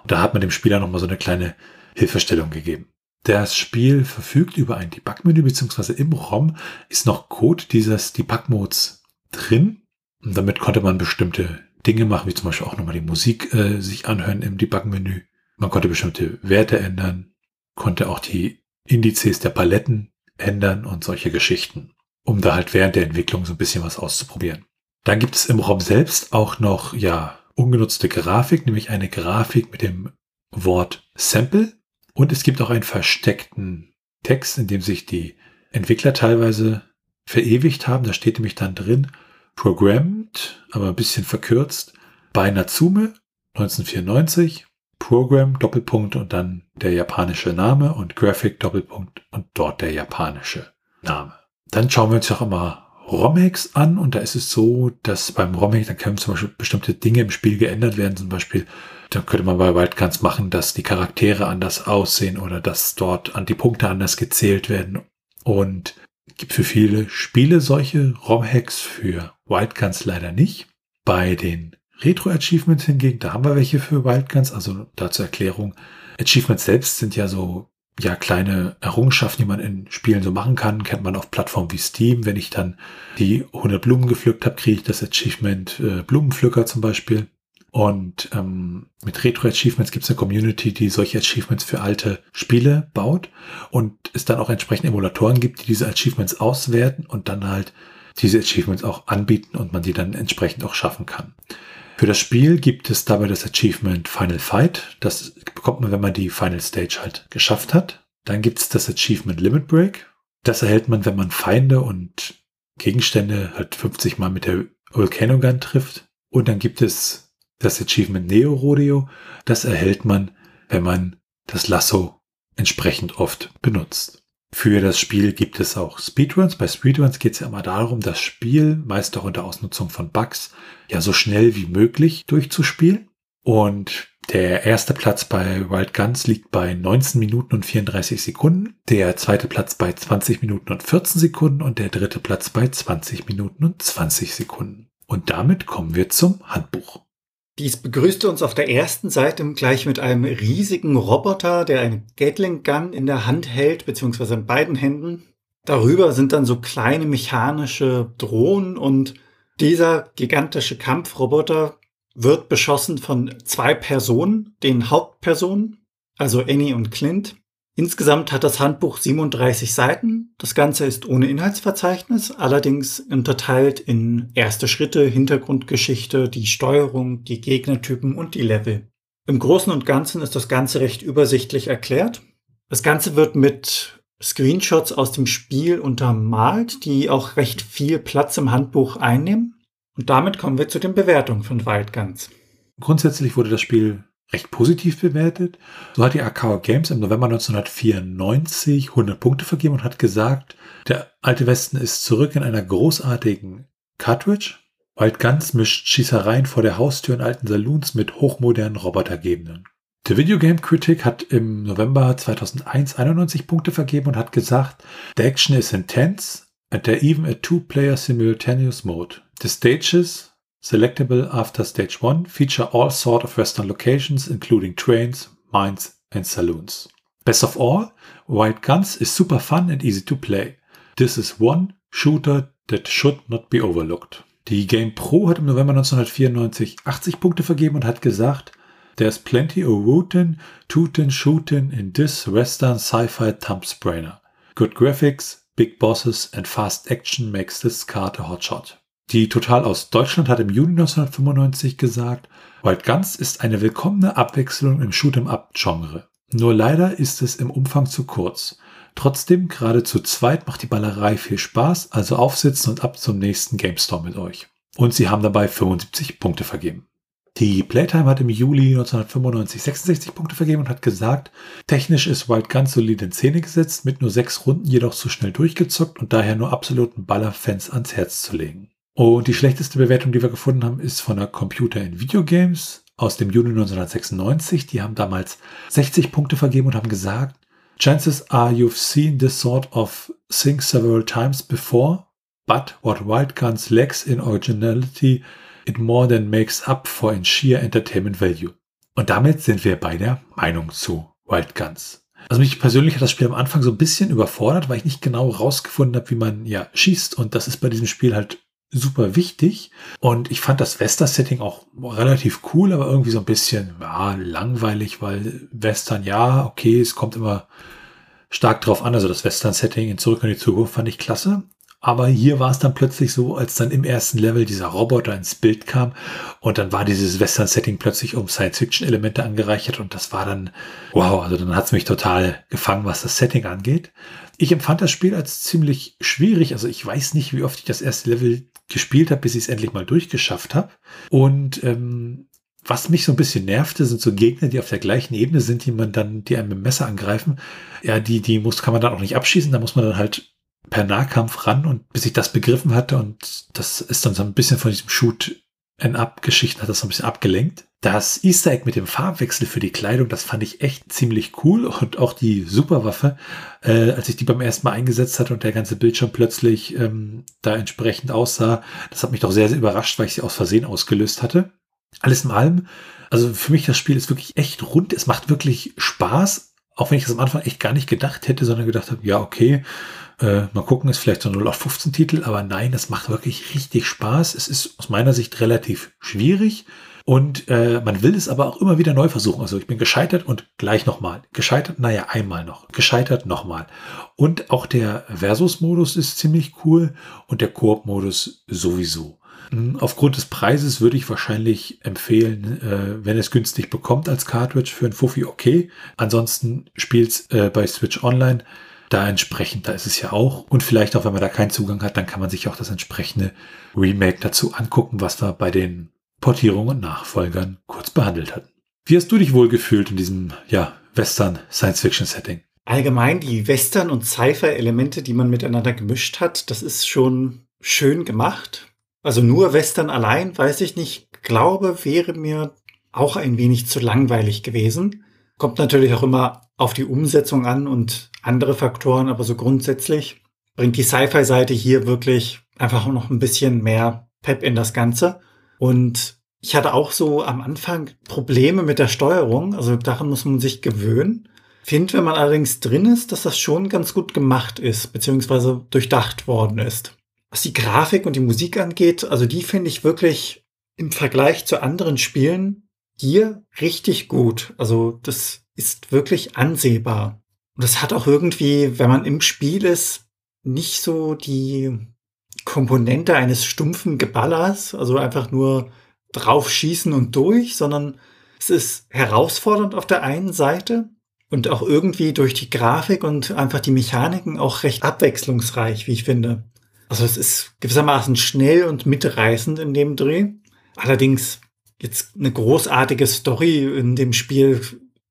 Und da hat man dem Spieler nochmal so eine kleine Hilfestellung gegeben. Das Spiel verfügt über ein Debug-Menü, beziehungsweise im ROM ist noch Code dieses Debug-Modes drin. Und damit konnte man bestimmte Dinge machen, wie zum Beispiel auch nochmal die Musik äh, sich anhören im Debug-Menü. Man konnte bestimmte Werte ändern, konnte auch die Indizes der Paletten ändern und solche Geschichten, um da halt während der Entwicklung so ein bisschen was auszuprobieren. Dann gibt es im ROM selbst auch noch, ja, ungenutzte Grafik, nämlich eine Grafik mit dem Wort Sample. Und es gibt auch einen versteckten Text, in dem sich die Entwickler teilweise verewigt haben. Da steht nämlich dann drin, programmed, aber ein bisschen verkürzt, bei Natsume 1994 Program Doppelpunkt und dann der japanische Name und Graphic Doppelpunkt und dort der japanische Name. Dann schauen wir uns auch immer ROM-Hacks an und da ist es so, dass beim ROM-Hack, dann können zum Beispiel bestimmte Dinge im Spiel geändert werden. Zum Beispiel, dann könnte man bei Wildcards machen, dass die Charaktere anders aussehen oder dass dort an die Punkte anders gezählt werden. Und gibt für viele Spiele solche ROM-Hacks, für Wildcards leider nicht. Bei den Retro-Achievements hingegen, da haben wir welche für Wildguns, also da zur Erklärung. Achievements selbst sind ja so, ja, kleine Errungenschaften, die man in Spielen so machen kann. Kennt man auf Plattformen wie Steam. Wenn ich dann die 100 Blumen gepflückt habe, kriege ich das Achievement äh, Blumenpflücker zum Beispiel. Und ähm, mit Retro-Achievements gibt es eine Community, die solche Achievements für alte Spiele baut und es dann auch entsprechend Emulatoren gibt, die diese Achievements auswerten und dann halt diese Achievements auch anbieten und man die dann entsprechend auch schaffen kann. Für das Spiel gibt es dabei das Achievement Final Fight. Das bekommt man, wenn man die Final Stage halt geschafft hat. Dann gibt es das Achievement Limit Break. Das erhält man, wenn man Feinde und Gegenstände halt 50 Mal mit der Volcano Gun trifft. Und dann gibt es das Achievement Neo Rodeo. Das erhält man, wenn man das Lasso entsprechend oft benutzt. Für das Spiel gibt es auch Speedruns. Bei Speedruns geht es ja immer darum, das Spiel, meist auch unter Ausnutzung von Bugs, ja so schnell wie möglich durchzuspielen. Und der erste Platz bei Wild Guns liegt bei 19 Minuten und 34 Sekunden, der zweite Platz bei 20 Minuten und 14 Sekunden und der dritte Platz bei 20 Minuten und 20 Sekunden. Und damit kommen wir zum Handbuch. Dies begrüßte uns auf der ersten Seite gleich mit einem riesigen Roboter, der eine Gatling Gun in der Hand hält, beziehungsweise in beiden Händen. Darüber sind dann so kleine mechanische Drohnen und dieser gigantische Kampfroboter wird beschossen von zwei Personen, den Hauptpersonen, also Annie und Clint. Insgesamt hat das Handbuch 37 Seiten. Das Ganze ist ohne Inhaltsverzeichnis, allerdings unterteilt in erste Schritte, Hintergrundgeschichte, die Steuerung, die Gegnertypen und die Level. Im Großen und Ganzen ist das Ganze recht übersichtlich erklärt. Das Ganze wird mit Screenshots aus dem Spiel untermalt, die auch recht viel Platz im Handbuch einnehmen. Und damit kommen wir zu den Bewertungen von Wild Guns. Grundsätzlich wurde das Spiel recht positiv bewertet. So hat die Arcade Games im November 1994 100 Punkte vergeben und hat gesagt, der alte Westen ist zurück in einer großartigen Cartridge. Wild Guns mischt Schießereien vor der Haustür in alten Saloons mit hochmodernen Robotergebenden. Der Video Game Critic hat im November 2001 91 Punkte vergeben und hat gesagt, the action is intense and there even a two-player simultaneous mode. The stages Selectable after stage 1 feature all sort of western locations including trains, mines and saloons. Best of all, Wild Guns is super fun and easy to play. This is one shooter that should not be overlooked. Die Game Pro hat im November 1994 80 Punkte vergeben und hat gesagt, There's plenty of rootin', tootin', shootin' in this western sci-fi thumbsprainer. Good graphics, big bosses and fast action makes this card a hotshot. Die Total aus Deutschland hat im Juni 1995 gesagt, Wild Guns ist eine willkommene Abwechslung im Shoot'em-up-Genre. Nur leider ist es im Umfang zu kurz. Trotzdem, gerade zu zweit macht die Ballerei viel Spaß, also aufsitzen und ab zum nächsten GameStore mit euch. Und sie haben dabei 75 Punkte vergeben. Die Playtime hat im Juli 1995 66 Punkte vergeben und hat gesagt, technisch ist Wild Guns solide in Szene gesetzt, mit nur sechs Runden jedoch zu schnell durchgezockt und daher nur absoluten Ballerfans ans Herz zu legen. Und die schlechteste Bewertung, die wir gefunden haben, ist von der Computer in Videogames aus dem Juni 1996. Die haben damals 60 Punkte vergeben und haben gesagt, Chances are you've seen this sort of thing several times before, but what Wild Guns lacks in originality it more than makes up for in sheer entertainment value. Und damit sind wir bei der Meinung zu Wild Guns. Also mich persönlich hat das Spiel am Anfang so ein bisschen überfordert, weil ich nicht genau rausgefunden habe, wie man ja schießt. Und das ist bei diesem Spiel halt super wichtig. Und ich fand das Western-Setting auch relativ cool, aber irgendwie so ein bisschen ja, langweilig, weil Western, ja, okay, es kommt immer stark drauf an. Also das Western-Setting in Zurück in die Zukunft fand ich klasse. Aber hier war es dann plötzlich so, als dann im ersten Level dieser Roboter ins Bild kam und dann war dieses Western-Setting plötzlich um Science-Fiction-Elemente angereichert und das war dann, wow, also dann hat es mich total gefangen, was das Setting angeht. Ich empfand das Spiel als ziemlich schwierig. Also ich weiß nicht, wie oft ich das erste Level gespielt habe, bis ich es endlich mal durchgeschafft habe. Und ähm, was mich so ein bisschen nervte, sind so Gegner, die auf der gleichen Ebene sind, die man dann, die einem mit dem Messer angreifen. Ja, die, die muss, kann man dann auch nicht abschießen. Da muss man dann halt per Nahkampf ran und bis ich das begriffen hatte und das ist dann so ein bisschen von diesem Shoot and Up Geschichten hat das so ein bisschen abgelenkt. Das Easter Egg mit dem Farbwechsel für die Kleidung, das fand ich echt ziemlich cool und auch die Superwaffe, äh, als ich die beim ersten Mal eingesetzt hatte und der ganze Bildschirm plötzlich ähm, da entsprechend aussah, das hat mich doch sehr, sehr überrascht, weil ich sie aus Versehen ausgelöst hatte. Alles in allem, also für mich das Spiel ist wirklich echt rund, es macht wirklich Spaß, auch wenn ich das am Anfang echt gar nicht gedacht hätte, sondern gedacht habe, ja, okay, äh, mal gucken, ist vielleicht so ein 0815 Titel, aber nein, das macht wirklich richtig Spaß. Es ist aus meiner Sicht relativ schwierig und äh, man will es aber auch immer wieder neu versuchen. Also ich bin gescheitert und gleich nochmal. Gescheitert, naja, einmal noch. Gescheitert nochmal. Und auch der Versus-Modus ist ziemlich cool und der Koop-Modus sowieso. Hm, aufgrund des Preises würde ich wahrscheinlich empfehlen, äh, wenn es günstig bekommt als Cartridge für ein Fuffi, okay. Ansonsten spielt's äh, bei Switch Online da entsprechend, da ist es ja auch. Und vielleicht auch, wenn man da keinen Zugang hat, dann kann man sich auch das entsprechende Remake dazu angucken, was wir bei den Portierungen und Nachfolgern kurz behandelt hatten. Wie hast du dich wohl gefühlt in diesem, ja, Western Science-Fiction-Setting? Allgemein die Western- und Sci-Fi-Elemente, die man miteinander gemischt hat, das ist schon schön gemacht. Also nur Western allein, weiß ich nicht, glaube, wäre mir auch ein wenig zu langweilig gewesen. Kommt natürlich auch immer auf die Umsetzung an und andere Faktoren, aber so grundsätzlich bringt die Sci-Fi-Seite hier wirklich einfach noch ein bisschen mehr Pep in das Ganze. Und ich hatte auch so am Anfang Probleme mit der Steuerung, also daran muss man sich gewöhnen. Finde, wenn man allerdings drin ist, dass das schon ganz gut gemacht ist, beziehungsweise durchdacht worden ist. Was die Grafik und die Musik angeht, also die finde ich wirklich im Vergleich zu anderen Spielen hier richtig gut. Also das ist wirklich ansehbar. Und das hat auch irgendwie, wenn man im Spiel ist, nicht so die Komponente eines stumpfen Geballers, also einfach nur drauf schießen und durch, sondern es ist herausfordernd auf der einen Seite und auch irgendwie durch die Grafik und einfach die Mechaniken auch recht abwechslungsreich, wie ich finde. Also es ist gewissermaßen schnell und mitreißend in dem Dreh. Allerdings jetzt eine großartige Story in dem Spiel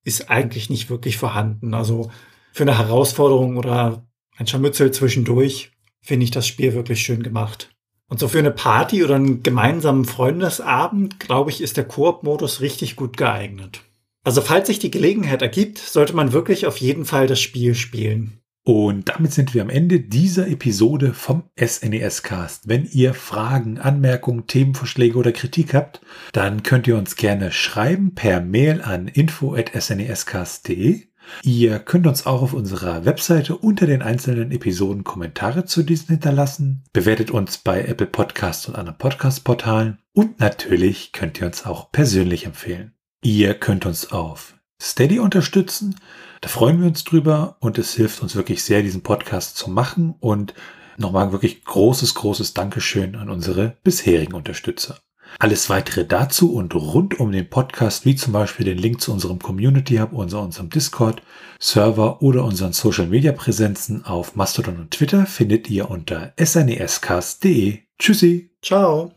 ist eigentlich nicht wirklich vorhanden. Also für eine Herausforderung oder ein Scharmützel zwischendurch finde ich das Spiel wirklich schön gemacht. Und so für eine Party oder einen gemeinsamen Freundesabend, glaube ich, ist der Koop-Modus richtig gut geeignet. Also falls sich die Gelegenheit ergibt, sollte man wirklich auf jeden Fall das Spiel spielen. Und damit sind wir am Ende dieser Episode vom SNES Cast. Wenn ihr Fragen, Anmerkungen, Themenvorschläge oder Kritik habt, dann könnt ihr uns gerne schreiben per Mail an info@snescast.de. Ihr könnt uns auch auf unserer Webseite unter den einzelnen Episoden Kommentare zu diesen hinterlassen. Bewertet uns bei Apple Podcasts und anderen Podcast-Portalen. Und natürlich könnt ihr uns auch persönlich empfehlen. Ihr könnt uns auf Steady unterstützen. Da freuen wir uns drüber und es hilft uns wirklich sehr, diesen Podcast zu machen. Und nochmal wirklich großes, großes Dankeschön an unsere bisherigen Unterstützer. Alles weitere dazu und rund um den Podcast, wie zum Beispiel den Link zu unserem Community Hub, unserem Discord, Server oder unseren Social Media Präsenzen auf Mastodon und Twitter findet ihr unter snescast.de. Tschüssi. Ciao.